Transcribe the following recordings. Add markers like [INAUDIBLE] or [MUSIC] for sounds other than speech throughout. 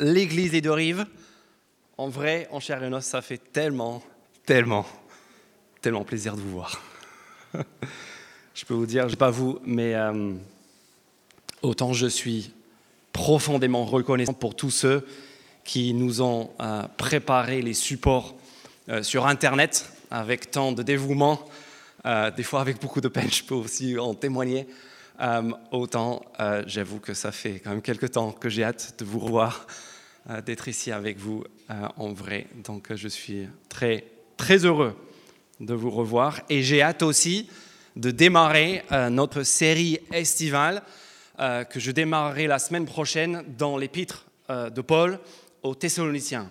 l'église des deux rives. En vrai, en chair et ça fait tellement, tellement, tellement plaisir de vous voir. [LAUGHS] je peux vous dire, je sais pas vous, mais euh, autant je suis profondément reconnaissant pour tous ceux qui nous ont euh, préparé les supports euh, sur Internet avec tant de dévouement, des fois avec beaucoup de peine, je peux aussi en témoigner. autant, j'avoue que ça fait quand même quelques temps que j'ai hâte de vous revoir, d'être ici avec vous en vrai. Donc je suis très, très heureux de vous revoir et j'ai hâte aussi de démarrer notre série estivale euh, que je démarrerai la semaine prochaine dans l'épître euh, de Paul aux Thessaloniciens.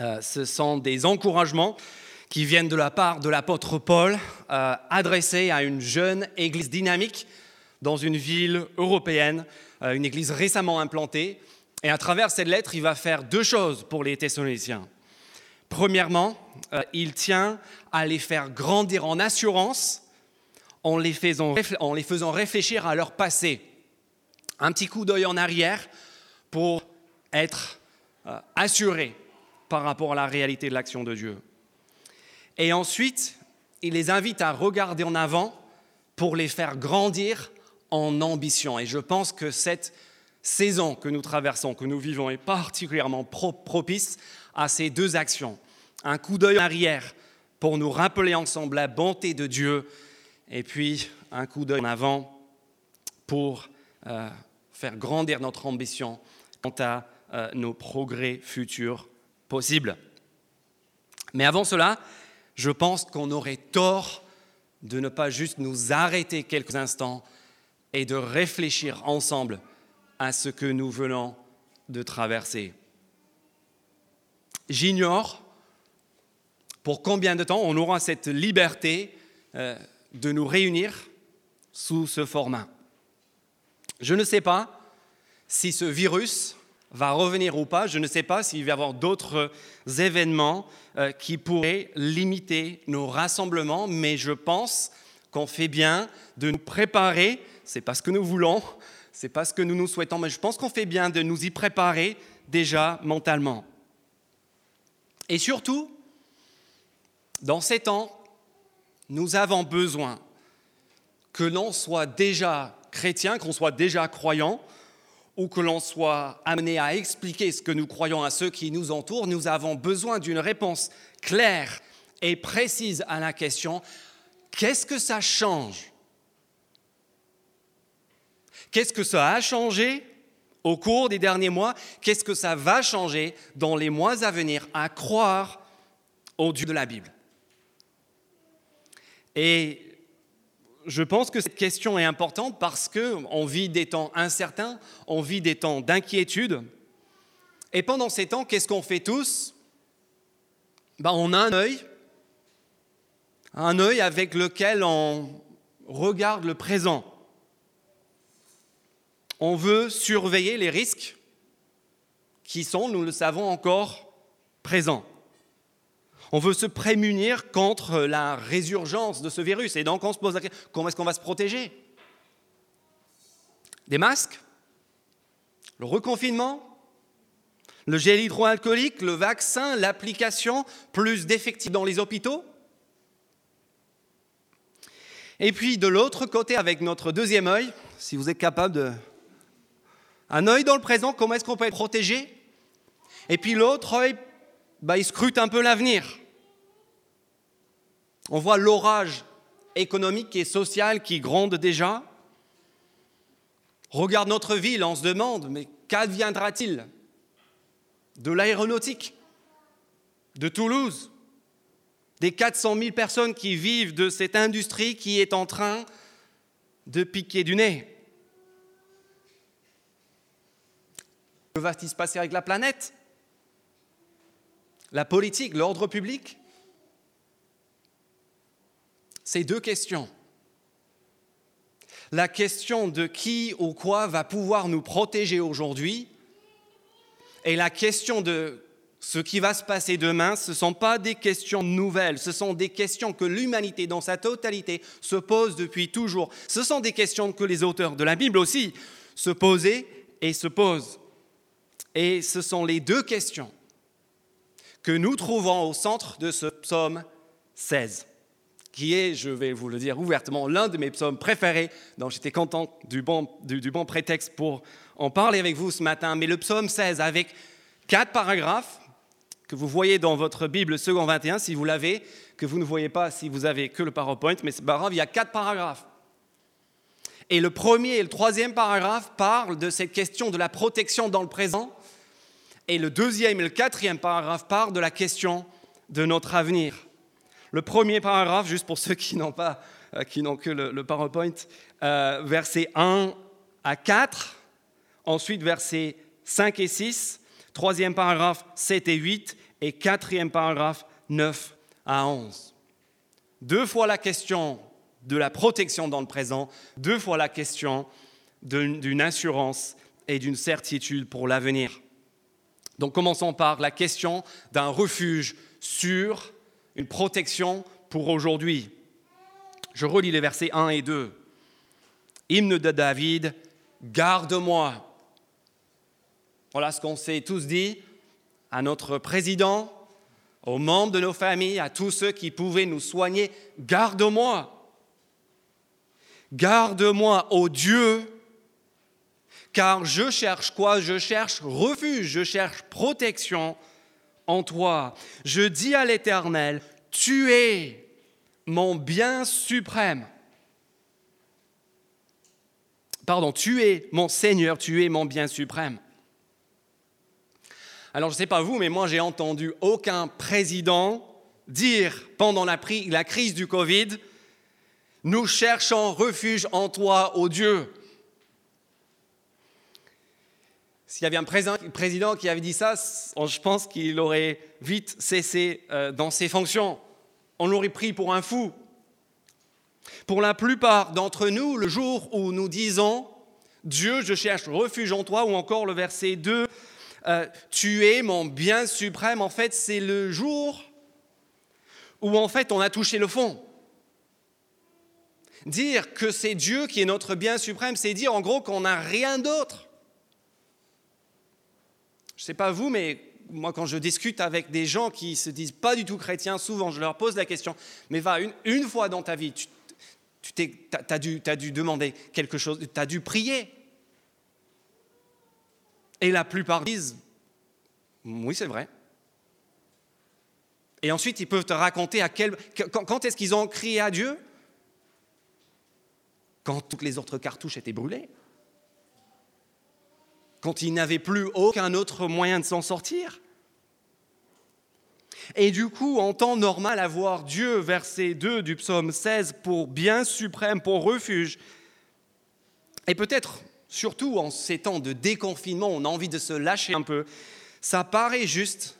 Euh, ce sont des encouragements qui viennent de la part de l'apôtre Paul, adressés à une jeune église dynamique dans une ville européenne, une église récemment implantée. Et à travers cette lettre, il va faire deux choses pour les Thessaloniciens. Premièrement, il tient à les faire grandir en assurance en les faisant, en les faisant réfléchir à leur passé un petit coup d'œil en arrière pour être euh, assuré par rapport à la réalité de l'action de Dieu. Et ensuite, il les invite à regarder en avant pour les faire grandir en ambition. Et je pense que cette saison que nous traversons, que nous vivons, est particulièrement propice à ces deux actions. Un coup d'œil en arrière pour nous rappeler ensemble la bonté de Dieu, et puis un coup d'œil en avant pour euh, faire grandir notre ambition quant à euh, nos progrès futurs possibles. Mais avant cela, je pense qu'on aurait tort de ne pas juste nous arrêter quelques instants et de réfléchir ensemble à ce que nous venons de traverser. J'ignore pour combien de temps on aura cette liberté euh, de nous réunir sous ce format. Je ne sais pas si ce virus va revenir ou pas. Je ne sais pas s'il va y avoir d'autres événements euh, qui pourraient limiter nos rassemblements, mais je pense qu'on fait bien de nous préparer. C'est pas ce que nous voulons, c'est pas ce que nous nous souhaitons, mais je pense qu'on fait bien de nous y préparer déjà mentalement. Et surtout, dans ces temps, nous avons besoin que l'on soit déjà chrétien, qu'on soit déjà croyant, ou que l'on soit amené à expliquer ce que nous croyons à ceux qui nous entourent, nous avons besoin d'une réponse claire et précise à la question qu'est-ce que ça change Qu'est-ce que ça a changé au cours des derniers mois? Qu'est-ce que ça va changer dans les mois à venir? À croire au Dieu de la Bible. Et je pense que cette question est importante parce qu'on vit des temps incertains, on vit des temps d'inquiétude. Et pendant ces temps, qu'est-ce qu'on fait tous? Ben, On a un œil, un œil avec lequel on regarde le présent. On veut surveiller les risques qui sont, nous le savons encore, présents. On veut se prémunir contre la résurgence de ce virus. Et donc on se pose la question, comment est-ce qu'on va se protéger? Des masques? Le reconfinement? Le gel hydroalcoolique? Le vaccin? L'application Plus d'effectifs dans les hôpitaux? Et puis de l'autre côté, avec notre deuxième œil, si vous êtes capable de... Un œil dans le présent, comment est-ce qu'on peut être protégé? Et puis l'autre œil, bah, il scrute un peu l'avenir. On voit l'orage économique et social qui gronde déjà. Regarde notre ville, on se demande, mais qu'adviendra-t-il de l'aéronautique, de Toulouse, des 400 000 personnes qui vivent de cette industrie qui est en train de piquer du nez Que va-t-il se passer avec la planète? La politique, l'ordre public? Ces deux questions. La question de qui ou quoi va pouvoir nous protéger aujourd'hui et la question de ce qui va se passer demain, ce ne sont pas des questions nouvelles, ce sont des questions que l'humanité dans sa totalité se pose depuis toujours. Ce sont des questions que les auteurs de la Bible aussi se posaient et se posent. Et ce sont les deux questions que nous trouvons au centre de ce psaume 16, qui est, je vais vous le dire ouvertement, l'un de mes psaumes préférés, dont j'étais content du bon, du, bon prétexte pour en parler avec vous ce matin. Mais le psaume 16, avec quatre paragraphes que vous voyez dans votre Bible second 21, si vous l'avez, que vous ne voyez pas si vous avez que le PowerPoint, mais c'est pas grave, il y a quatre paragraphes. Et le premier et le troisième paragraphe parlent de cette question de la protection dans le présent. Et le deuxième et le quatrième paragraphe parlent de la question de notre avenir. Le premier paragraphe, juste pour ceux qui n'ont pas, euh, qui n'ont que le, PowerPoint, euh, versets 1 à 4, ensuite versets 5 et 6, troisième paragraphe 7 et 8, et quatrième paragraphe 9 à 11. Deux fois la question de la protection dans le présent, deux fois la question d'une assurance et d'une certitude pour l'avenir. Donc commençons par la question d'un refuge sûr, une protection pour aujourd'hui. Je relis les versets 1 et 2. Hymne de David, garde-moi. Voilà ce qu'on s'est tous dit à notre président, aux membres de nos familles, à tous ceux qui pouvaient nous soigner, garde-moi. Garde-moi, ô Dieu, car je cherche quoi? Je cherche refuge, je cherche protection en toi. Je dis à l'Éternel, tu es mon bien suprême. Pardon, tu es mon Seigneur, tu es mon bien suprême. Alors je ne sais pas vous, mais moi j'ai entendu aucun président dire pendant la, crise du Covid, nous cherchons refuge en toi, ô Dieu. S'il y avait un président qui avait dit ça, je pense qu'il aurait vite cessé euh, dans ses fonctions. On l'aurait pris pour un fou. Pour la plupart d'entre nous, le jour où nous disons Dieu, je cherche refuge en toi, ou encore le verset 2, euh, Tu es mon bien suprême, en fait, c'est le jour où en fait on a touché le fond. Dire que c'est Dieu qui est notre bien suprême, c'est dire en gros qu'on n'a rien d'autre. Je ne sais pas vous, mais moi quand je discute avec des gens qui se disent pas du tout chrétiens, souvent je leur pose la question, mais va, une, fois dans ta vie, tu, tu as, dû, as dû demander quelque chose, tu as dû prier. Et la plupart disent, oui c'est vrai. Et ensuite, ils peuvent te raconter à quel, quand est-ce qu'ils ont crié à Dieu? Quand toutes les autres cartouches étaient brûlées, quand il n'avait plus aucun autre moyen de s'en sortir. Et du coup, en temps normal, avoir Dieu, verset 2 du psaume 16, pour bien suprême, pour refuge, et peut-être surtout en ces temps de déconfinement, on a envie de se lâcher un peu, ça paraît juste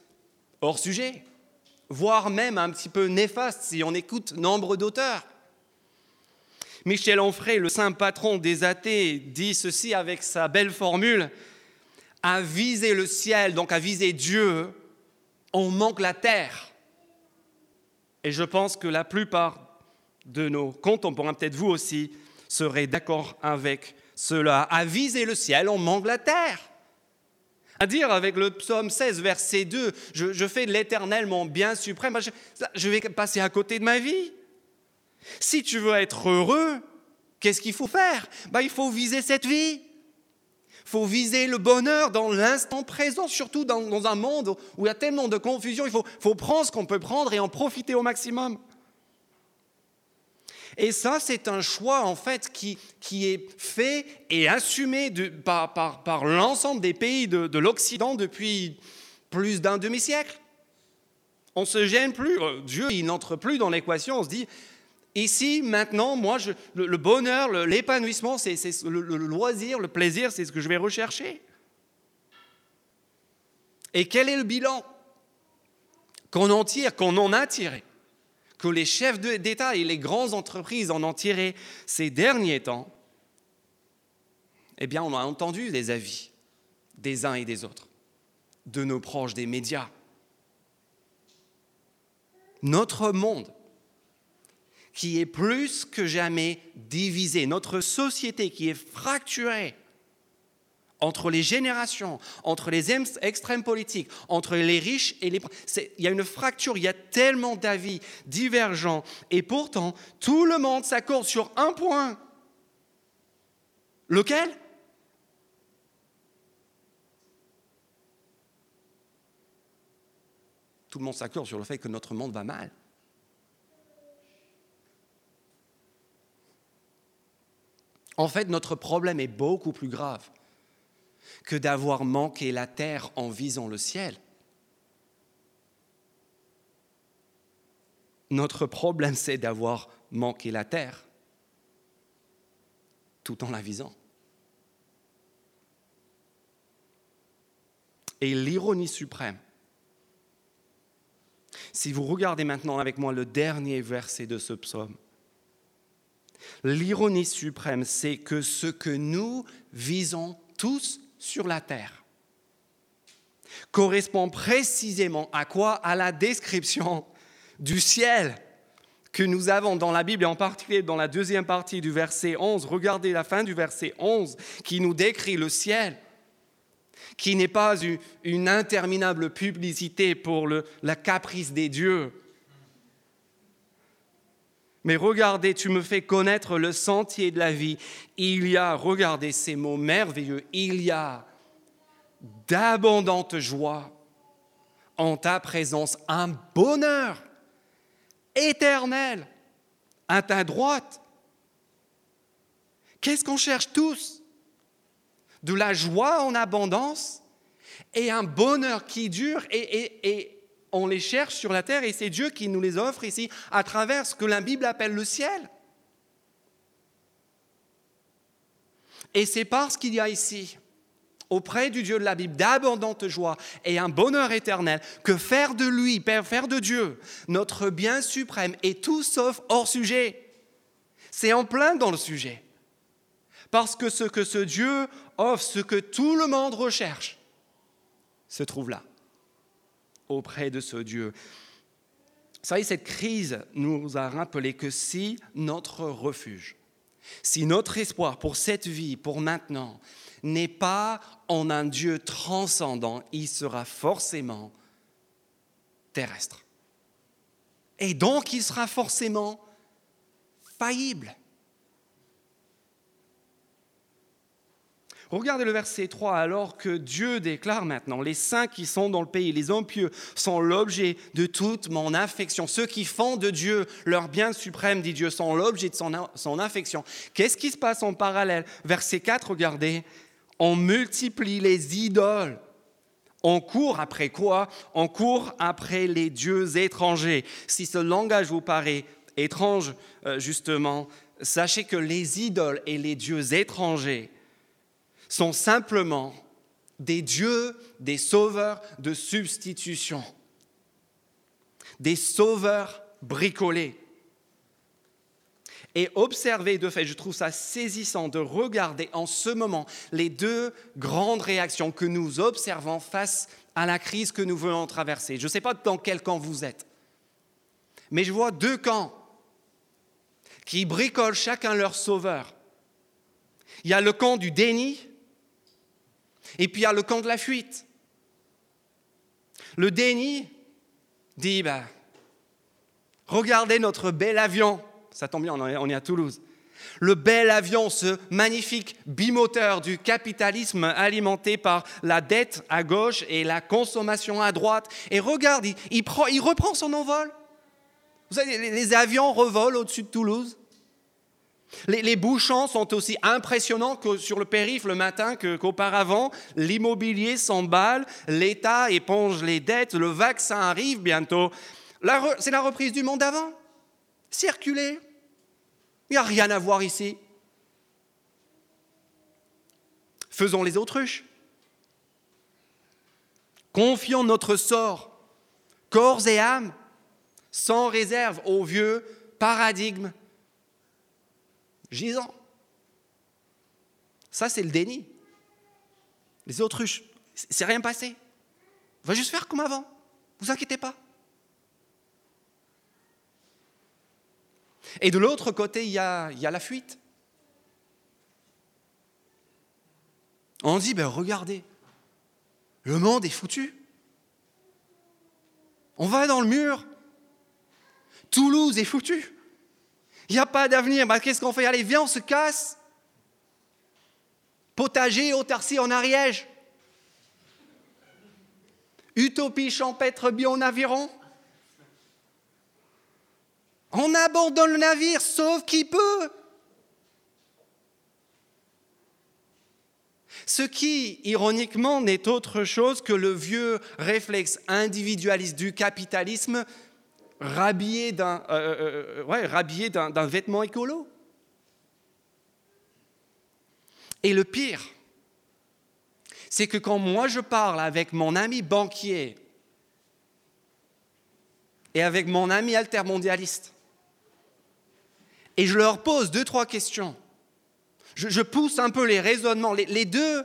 hors sujet, voire même un petit peu néfaste si on écoute nombre d'auteurs. Michel Onfray, le saint patron des athées, dit ceci avec sa belle formule à viser le ciel, donc à viser Dieu, on manque la terre. Et je pense que la plupart de nos contemporains, peut-être vous aussi, seraient d'accord avec cela. À viser le ciel, on manque la terre. À dire avec le psaume 16, verset 2, je, fais de l'éternel mon bien suprême, je vais passer à côté de ma vie. Si tu veux être heureux, qu'est-ce qu'il faut faire? Bah, Il faut viser cette vie. Faut viser le bonheur dans l'instant présent, surtout dans, un monde où il y a tellement de confusion. Il faut, prendre ce qu'on peut prendre et en profiter au maximum. Et ça, c'est un choix en fait qui, est fait et assumé par, l'ensemble des pays de, de l'Occident depuis plus d'un demi-siècle. On ne se gêne plus. Dieu, il n'entre plus dans l'équation. On se dit, Ici, maintenant, moi, le, bonheur, l'épanouissement, c'est le, loisir, le plaisir, c'est ce que je vais rechercher. Et quel est le bilan qu'on en tire, qu'on en a tiré, que les chefs d'État et les grandes entreprises en ont tiré ces derniers temps? Eh bien, on a entendu les avis des uns et des autres, de nos proches, des médias. Notre monde qui est plus que jamais divisée, notre société qui est fracturée entre les générations, entre les extrêmes politiques, entre les riches et les... Il y a une fracture, il y a tellement d'avis divergents, et pourtant, tout le monde s'accorde sur un point. Lequel? Tout le monde s'accorde sur le fait que notre monde va mal. En fait, notre problème est beaucoup plus grave que d'avoir manqué la terre en visant le ciel. Notre problème, c'est d'avoir manqué la terre tout en la visant. Et l'ironie suprême, si vous regardez maintenant avec moi le dernier verset de ce psaume, l'ironie suprême, c'est que ce que nous visons tous sur la terre correspond précisément à quoi? À la description du ciel que nous avons dans la Bible, et en particulier dans la deuxième partie du verset 11. Regardez la fin du verset 11 qui nous décrit le ciel, qui n'est pas une interminable publicité pour la caprice des dieux. Mais regardez, tu me fais connaître le sentier de la vie. Il y a, regardez ces mots merveilleux, il y a d'abondante joie en ta présence, un bonheur éternel à ta droite. Qu'est-ce qu'on cherche tous? De la joie en abondance et un bonheur qui dure et, on les cherche sur la terre et c'est Dieu qui nous les offre ici à travers ce que la Bible appelle le ciel. Et c'est parce qu'il y a ici auprès du Dieu de la Bible d'abondante joie et un bonheur éternel, que faire de lui, faire de Dieu, notre bien suprême est tout sauf hors sujet. C'est en plein dans le sujet. Parce que ce que ce Dieu offre, ce que tout le monde recherche, se trouve là, auprès de ce Dieu. Vous savez, cette crise nous a rappelé que si notre refuge, si notre espoir pour cette vie, pour maintenant, n'est pas en un Dieu transcendant, il sera forcément terrestre. Et donc il sera forcément faillible. Regardez le verset 3, alors que Dieu déclare maintenant, les saints qui sont dans le pays, les hommes pieux, sont l'objet de toute mon affection. Ceux qui font de Dieu leur bien suprême, dit Dieu, sont l'objet de son, affection. Qu'est-ce qui se passe en parallèle? Verset 4, regardez, on multiplie les idoles. On court après quoi? On court après les dieux étrangers. Si ce langage vous paraît étrange, euh, justement, sachez que les idoles et les dieux étrangers sont simplement des dieux, des sauveurs de substitution, des sauveurs bricolés. Et observez de fait, je trouve ça saisissant de regarder en ce moment les deux grandes réactions que nous observons face à la crise que nous venons traverser. Je ne sais pas dans quel camp vous êtes, mais je vois deux camps qui bricolent chacun leur sauveur. Il y a le camp du déni et puis il y a le camp de la fuite. Le déni dit, bah, regardez notre bel avion ça tombe bien, on est à Toulouse. Le bel avion, ce magnifique bimoteur du capitalisme alimenté par la dette à gauche et la consommation à droite. Et regarde, il, reprend son envol. Vous savez, les, avions revolent au-dessus de Toulouse. Les, bouchons sont aussi impressionnants que sur le périph' le matin qu'auparavant. L'immobilier s'emballe, l'État éponge les dettes, le vaccin arrive bientôt. C'est la reprise du monde d'avant circuler. Il n'y a rien à voir ici. Faisons les autruches. Confions notre sort, corps et âme, sans réserve au vieux paradigme gisant. Ça, c'est le déni. Les autruches, c'est rien passé. On va juste faire comme avant. Vous inquiétez pas. Et de l'autre côté, il y, a, la fuite. On dit, ben regardez, le monde est foutu. On va dans le mur. Toulouse est foutu. Il n'y a pas d'avenir. Ben, Qu'est-ce qu'on fait? Allez, viens, on se casse. Potager, autarcie en Ariège. Utopie champêtre bien en aviron. On abandonne le navire, sauf qui peut. Ce qui, ironiquement, n'est autre chose que le vieux réflexe individualiste du capitalisme rhabillé d'un euh, euh, d'un vêtement écolo. Et le pire, c'est que quand moi je parle avec mon ami banquier et avec mon ami altermondialiste, et je leur pose deux, trois questions, je, pousse un peu les raisonnements, les, deux,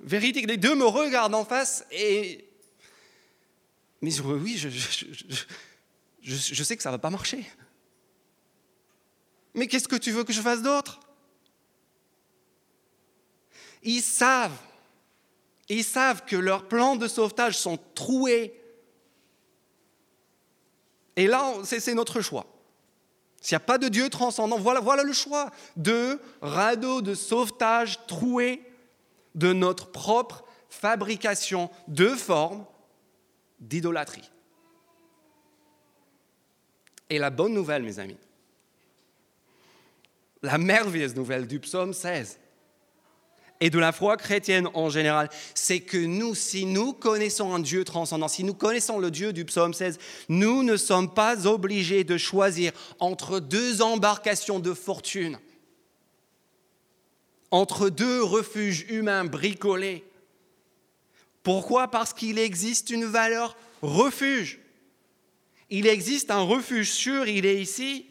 véridiques, les deux me regardent en face et... Mais oui, je sais que ça ne va pas marcher. Mais qu'est-ce que tu veux que je fasse d'autre? Ils savent, ils savent que leurs plans de sauvetage sont troués. Et là, c'est notre choix. S'il n'y a pas de Dieu transcendant, voilà, voilà le choix. de radeaux de sauvetage troués de notre propre fabrication de formes d'idolâtrie. Et la bonne nouvelle, mes amis, la merveilleuse nouvelle du psaume 16, et de la foi chrétienne en général, c'est que nous, si nous connaissons un Dieu transcendant, si nous connaissons le Dieu du psaume 16, nous ne sommes pas obligés de choisir entre deux embarcations de fortune, entre deux refuges humains bricolés. Pourquoi? Parce qu'il existe une valeur refuge. Il existe un refuge sûr, il est ici,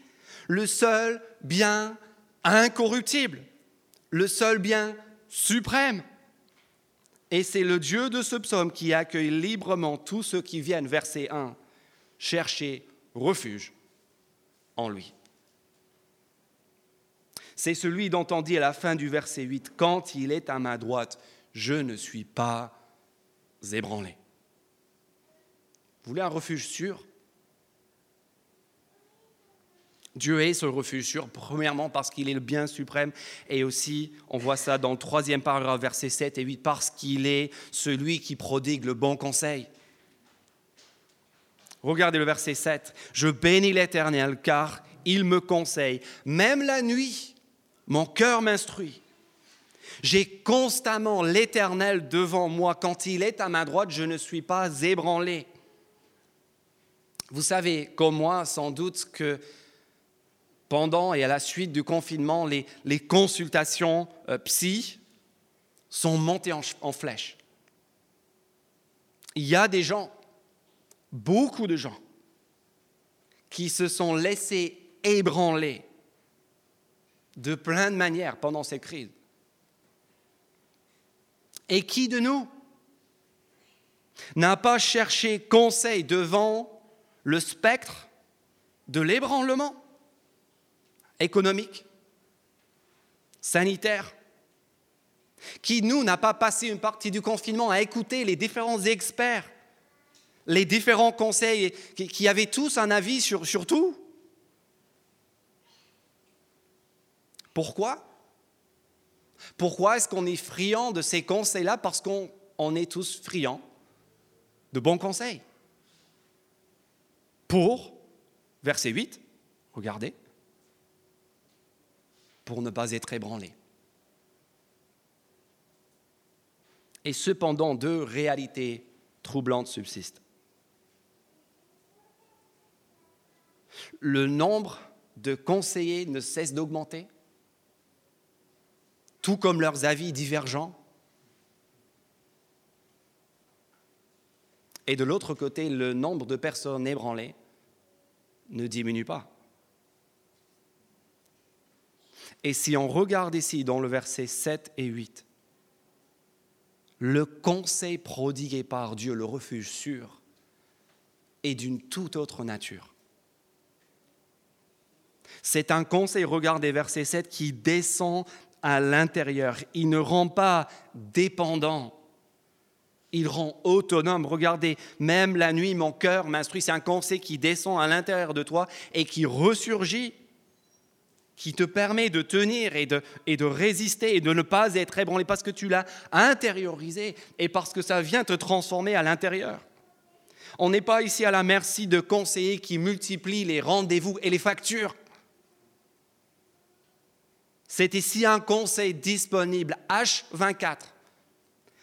le seul bien incorruptible, le seul bien suprême. Et c'est le Dieu de ce psaume qui accueille librement tous ceux qui viennent, verset 1, chercher refuge en lui. C'est celui dont on dit à la fin du verset 8, Quand il est à ma droite, je ne suis pas ébranlé. Vous voulez un refuge sûr? Dieu est ce refuge sûr, premièrement parce qu'il est le bien suprême, et aussi, on voit ça dans le troisième paragraphe, versets 7 et 8, parce qu'il est celui qui prodigue le bon conseil. Regardez le verset 7. Je bénis l'Éternel car il me conseille. Même la nuit, mon cœur m'instruit. J'ai constamment l'Éternel devant moi. Quand il est à ma droite, je ne suis pas ébranlé. Vous savez, comme moi, sans doute que pendant et à la suite du confinement, les, consultations euh, psy sont montées en, flèche. Il y a des gens, beaucoup de gens, qui se sont laissés ébranler de plein de manières pendant ces crises. Et qui de nous n'a pas cherché conseil devant le spectre de l'ébranlement? Économique, sanitaire, qui, nous, n'a pas passé une partie du confinement à écouter les différents experts, les différents conseils, qui, avaient tous un avis sur, tout. Pourquoi? Pourquoi est-ce qu'on est friand de ces conseils-là? Parce qu'on on est tous friands de bons conseils. Pour, verset 8, regardez, pour ne pas être ébranlé. Et cependant, deux réalités troublantes subsistent. Le nombre de conseillers ne cesse d'augmenter, tout comme leurs avis divergents. Et de l'autre côté, le nombre de personnes ébranlées ne diminue pas. Et si on regarde ici dans le verset 7 et 8, le conseil prodigué par Dieu, le refuge sûr, est d'une toute autre nature. C'est un conseil, regardez verset 7, qui descend à l'intérieur. Il ne rend pas dépendant. Il rend autonome. Regardez, même la nuit, mon cœur m'instruit. C'est un conseil qui descend à l'intérieur de toi et qui ressurgit, qui te permet de tenir et de, et de résister et de ne pas être ébranlé parce que tu l'as intériorisé et parce que ça vient te transformer à l'intérieur. On n'est pas ici à la merci de conseillers qui multiplient les rendez-vous et les factures. C'est ici un conseil disponible H24,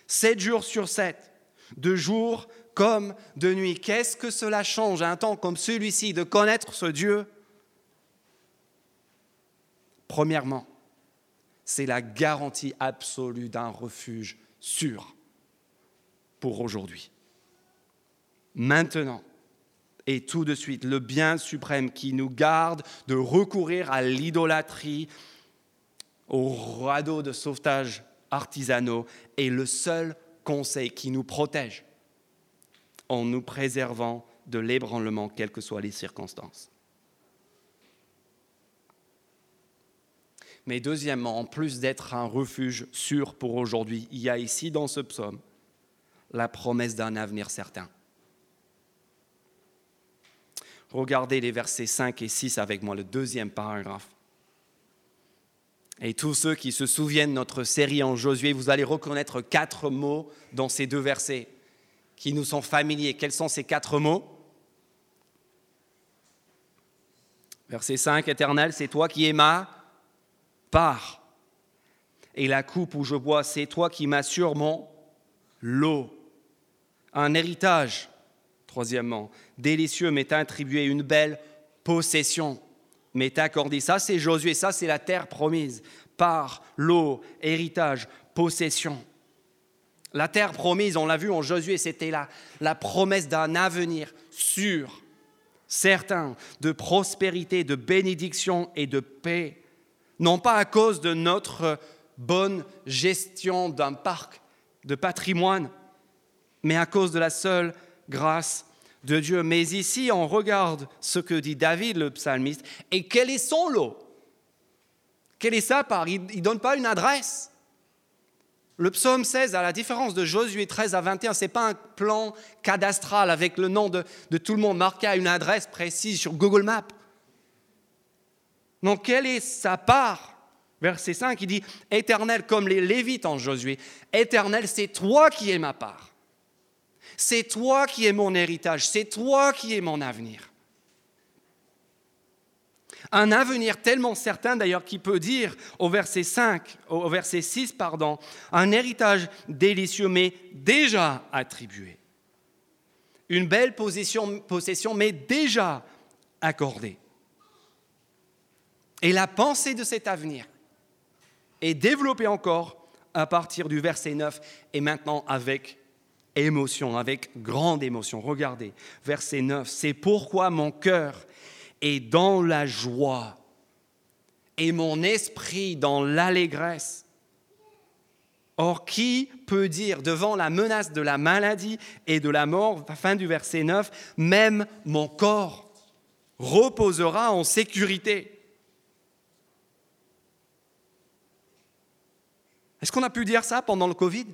7 jours sur 7, de jour comme de nuit. Qu'est-ce que cela change à un temps comme celui-ci de connaître ce Dieu Premièrement, c'est la garantie absolue d'un refuge sûr pour aujourd'hui. Maintenant, et tout de suite, le bien suprême qui nous garde de recourir à l'idolâtrie, au radeau de sauvetage artisanaux est le seul conseil qui nous protège en nous préservant de l'ébranlement, quelles que soient les circonstances. Mais deuxièmement, en plus d'être un refuge sûr pour aujourd'hui, il y a ici dans ce psaume la promesse d'un avenir certain. Regardez les versets 5 et 6 avec moi, le deuxième paragraphe. Et tous ceux qui se souviennent de notre série en Josué, vous allez reconnaître quatre mots dans ces deux versets qui nous sont familiers. Quels sont ces quatre mots? Verset 5, Éternel, c'est toi qui es ma part. Et la coupe où je bois, c'est toi qui m'assures mon lot. Un héritage, troisièmement, délicieux m'est attribué une belle possession m'est accordé. Ça, c'est Josué, ça, c'est la terre promise, par l'eau, héritage, possession. La terre promise, on l'a vu en Josué, c'était la, la promesse d'un avenir sûr, certain, de prospérité, de bénédiction et de paix. Non pas à cause de notre bonne gestion d'un parc de patrimoine, mais à cause de la seule grâce de Dieu. Mais ici, on regarde ce que dit David, le psalmiste, et quel est son lot? Quelle est sa part Il ne donne pas une adresse. Le psaume 16, à la différence de Josué 13 à 21, ce n'est pas un plan cadastral avec le nom de, de, tout le monde marqué à une adresse précise sur Google Maps. Non, quelle est sa part? Verset 5, il dit Éternel, comme les Lévites en Josué, Éternel, c'est toi qui es ma part. C'est toi qui es mon héritage, c'est toi qui es mon avenir. Un avenir tellement certain d'ailleurs qu'il peut dire au verset 5, au verset 6, pardon, un héritage délicieux mais déjà attribué. Une belle possession, possession mais déjà accordée. Et la pensée de cet avenir est développée encore à partir du verset 9 et maintenant avec émotion, avec grande émotion. Regardez, verset 9, c'est pourquoi mon cœur est dans la joie et mon esprit dans l'allégresse. Or, qui peut dire devant la menace de la maladie et de la mort, fin du verset 9, même mon corps reposera en sécurité Est-ce qu'on a pu dire ça pendant le Covid?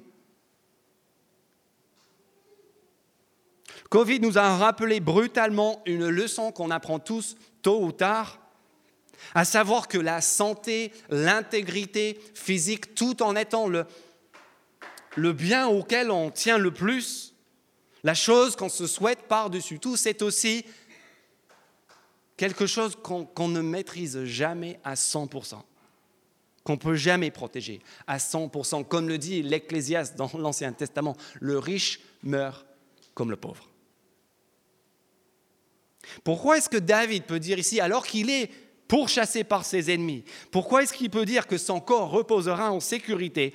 Covid nous a rappelé brutalement une leçon qu'on apprend tous tôt ou tard, à savoir que la santé, l'intégrité physique, tout en étant le, le bien auquel on tient le plus, la chose qu'on se souhaite par-dessus tout, c'est aussi quelque chose qu'on ne maîtrise jamais à 100%, qu'on ne peut jamais protéger à 100%. Comme le dit l'Ecclésiaste dans [LAUGHS] l'Ancien Testament, le riche meurt comme le pauvre. Pourquoi est-ce que David peut dire ici, alors qu'il est pourchassé par ses ennemis, pourquoi est-ce qu'il peut dire que son corps reposera en sécurité?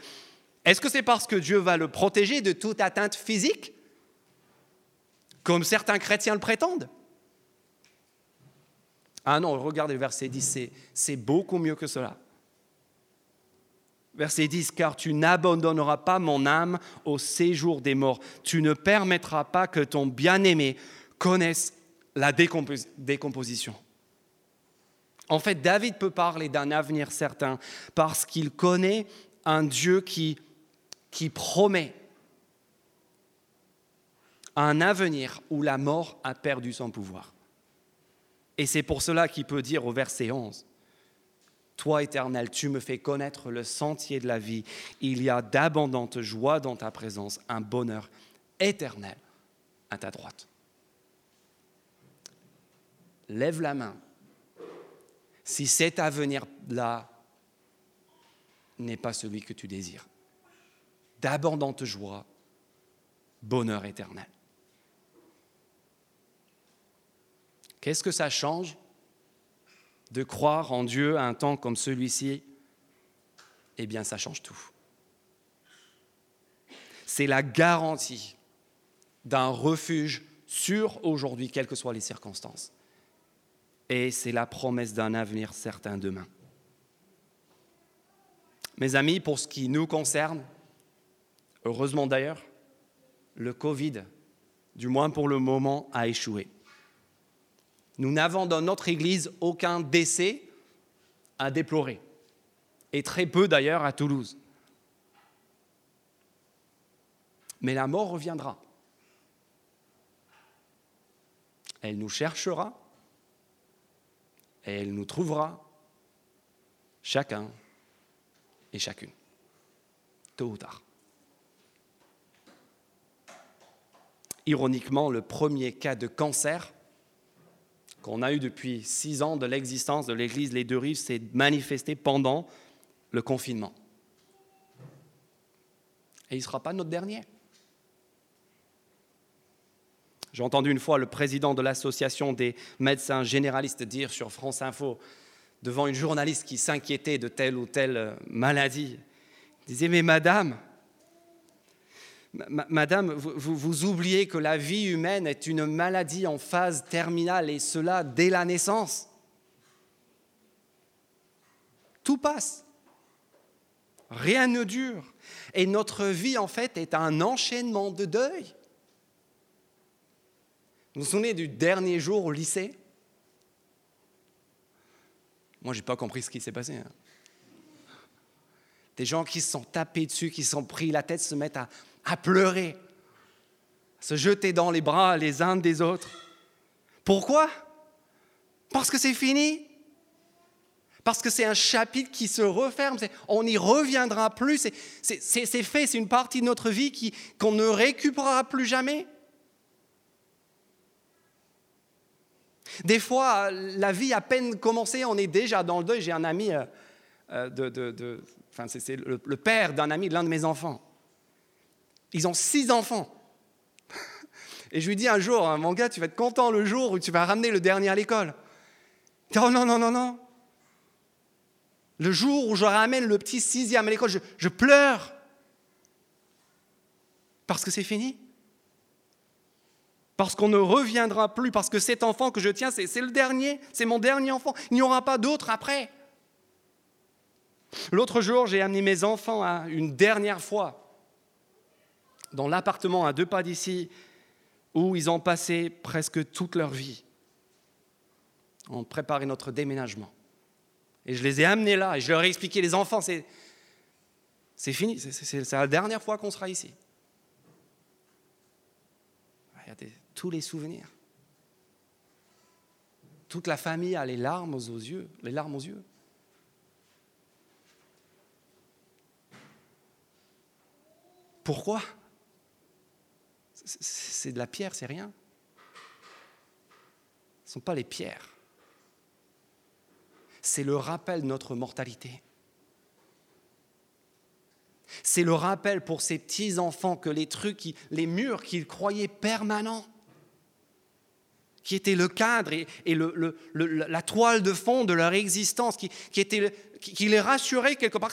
Est-ce que c'est parce que Dieu va le protéger de toute atteinte physique, comme certains chrétiens le prétendent? Ah non, regardez le verset 10, c'est beaucoup mieux que cela. Verset 10, car tu n'abandonneras pas mon âme au séjour des morts. Tu ne permettras pas que ton bien-aimé connaisse la décomposition. En fait, David peut parler d'un avenir certain parce qu'il connaît un Dieu qui, qui promet un avenir où la mort a perdu son pouvoir. Et c'est pour cela qu'il peut dire au verset 11, Toi éternel, tu me fais connaître le sentier de la vie, il y a d'abondantes joies dans ta présence, un bonheur éternel à ta droite. Lève la main si cet avenir-là n'est pas celui que tu désires. D'abondante joie, bonheur éternel. Qu'est-ce que ça change? De croire en Dieu à un temps comme celui-ci Eh bien, ça change tout. C'est la garantie d'un refuge sûr aujourd'hui, quelles que soient les circonstances. Et c'est la promesse d'un avenir certain demain. Mes amis, pour ce qui nous concerne, heureusement d'ailleurs, le Covid, du moins pour le moment, a échoué. Nous n'avons dans notre Église aucun décès à déplorer, et très peu d'ailleurs à Toulouse. Mais la mort reviendra. Elle nous cherchera et elle nous trouvera, chacun et chacune, tôt ou tard. Ironiquement, le premier cas de cancer qu'on a eu depuis six ans de l'existence de l'Église Les Deux Rives s'est manifesté pendant le confinement. Et il ne sera pas notre dernier. J'ai entendu une fois le président de l'association des médecins généralistes dire sur France Info, devant une journaliste qui s'inquiétait de telle ou telle maladie, il disait, mais madame, Madame, vous, oubliez que la vie humaine est une maladie en phase terminale et cela dès la naissance. Tout passe. Rien ne dure. Et notre vie, en fait, est un enchaînement de deuil. Vous vous souvenez du dernier jour au lycée? Moi, je n'ai pas compris ce qui s'est passé. Hein. Des gens qui se sont tapés dessus, qui se sont pris la tête, se mettent à, à pleurer, à se jeter dans les bras les uns des autres. Pourquoi? Parce que c'est fini. Parce que c'est un chapitre qui se referme. On n'y reviendra plus. C'est fait. C'est une partie de notre vie qu'on ne récupérera plus jamais. Des fois, la vie à peine commencée, on est déjà dans le deuil. J'ai un ami, euh, euh, c'est le, le, père d'un ami de l'un de mes enfants. Ils ont six enfants. [LAUGHS] Et je lui dis un jour, hein, mon gars, tu vas être content le jour où tu vas ramener le dernier à l'école. Oh non, non, non, non. Le jour où je ramène le petit sixième à l'école, je, pleure. Parce que c'est fini. Parce qu'on ne reviendra plus, parce que cet enfant que je tiens, c'est le dernier, c'est mon dernier enfant. Il n'y aura pas d'autre après. L'autre jour, j'ai amené mes enfants une dernière fois dans l'appartement à deux pas d'ici, où ils ont passé presque toute leur vie. On préparait notre déménagement. Et je les ai amenés là, et je leur ai expliqué, les enfants, c'est, fini, c'est, la dernière fois qu'on sera ici. Regardez, tous les souvenirs. Toute la famille a les larmes aux yeux, les larmes aux yeux. Pourquoi? C'est de la pierre, c'est rien. Ce ne sont pas les pierres. C'est le rappel de notre mortalité. C'est le rappel pour ces petits-enfants que les trucs, les murs qu'ils croyaient permanents, qui étaient le cadre et, la toile de fond de leur existence, qui, qui les rassuraient quelque part,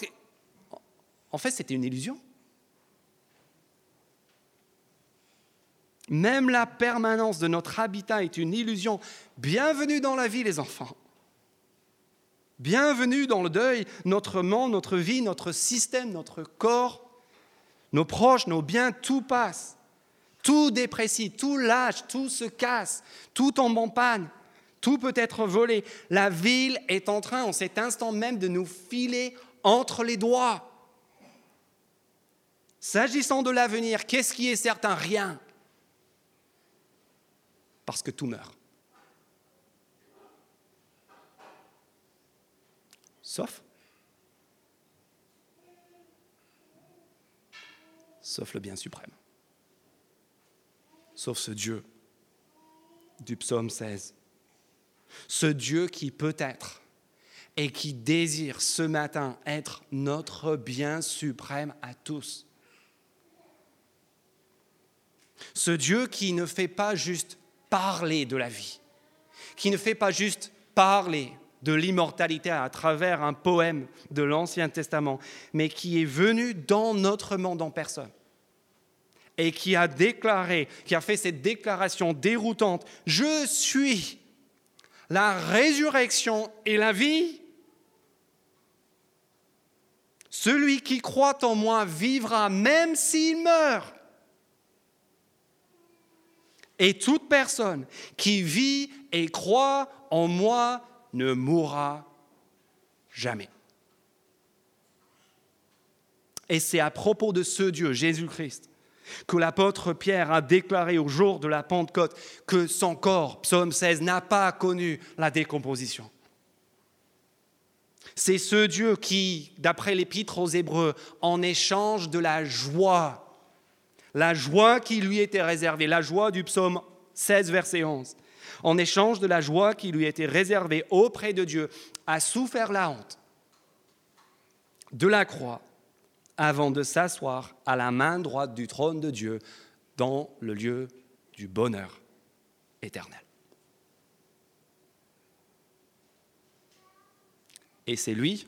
en fait c'était une illusion. Même la permanence de notre habitat est une illusion. Bienvenue dans la vie, les enfants. Bienvenue dans le deuil. Notre monde, notre vie, notre système, notre corps, nos proches, nos biens, tout passe. Tout déprécie, tout lâche, tout se casse, tout tombe en panne. Tout peut être volé. La ville est en train, en cet instant même, de nous filer entre les doigts. S'agissant de l'avenir, qu'est-ce qui est certain? Rien. Parce que tout meurt. Sauf Sauf le bien suprême. Sauf ce Dieu du psaume 16. Ce Dieu qui peut être et qui désire ce matin être notre bien suprême à tous. Ce Dieu qui ne fait pas juste parler de la vie, qui ne fait pas juste parler de l'immortalité à travers un poème de l'Ancien Testament, mais qui est venu dans notre monde en personne et qui a déclaré, qui a fait cette déclaration déroutante, je suis la résurrection et la vie. Celui qui croit en moi vivra même s'il meurt. Et toute personne qui vit et croit en moi ne mourra jamais. Et c'est à propos de ce Dieu, Jésus-Christ, que l'apôtre Pierre a déclaré au jour de la Pentecôte que son corps, psaume 16, n'a pas connu la décomposition. C'est ce Dieu qui, d'après l'épître aux Hébreux, en échange de la joie, la joie qui lui était réservée, la joie du psaume 16, verset 11, en échange de la joie qui lui était réservée auprès de Dieu, a souffert la honte de la croix avant de s'asseoir à la main droite du trône de Dieu dans le lieu du bonheur éternel. Et c'est lui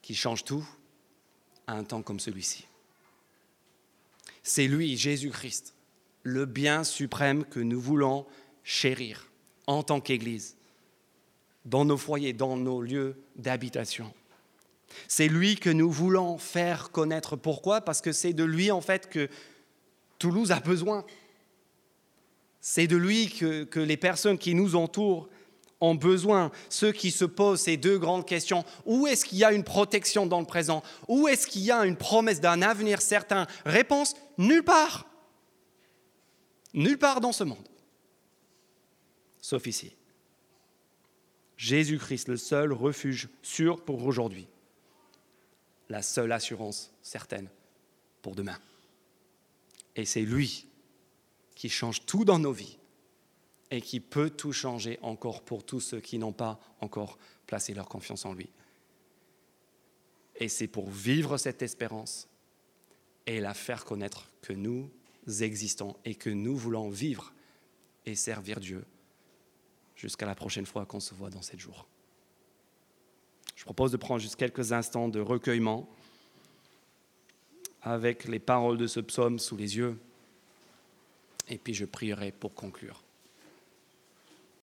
qui change tout à un temps comme celui-ci. C'est lui, Jésus-Christ, le bien suprême que nous voulons chérir en tant qu'Église, dans nos foyers, dans nos lieux d'habitation. C'est lui que nous voulons faire connaître. Pourquoi? Parce que c'est de lui, en fait, que Toulouse a besoin. C'est de lui que, que, les personnes qui nous entourent ont besoin. Ceux qui se posent ces deux grandes questions. Où est-ce qu'il y a une protection dans le présent? Où est-ce qu'il y a une promesse d'un avenir certain? Réponse, nulle part. Nulle part dans ce monde. Sauf ici. Jésus-Christ, le seul refuge sûr pour aujourd'hui la seule assurance certaine pour demain. Et c'est lui qui change tout dans nos vies et qui peut tout changer encore pour tous ceux qui n'ont pas encore placé leur confiance en lui. Et c'est pour vivre cette espérance et la faire connaître que nous existons et que nous voulons vivre et servir Dieu jusqu'à la prochaine fois qu'on se voit dans sept jours. Je propose de prendre juste quelques instants de recueillement avec les paroles de ce psaume sous les yeux, et puis je prierai pour conclure.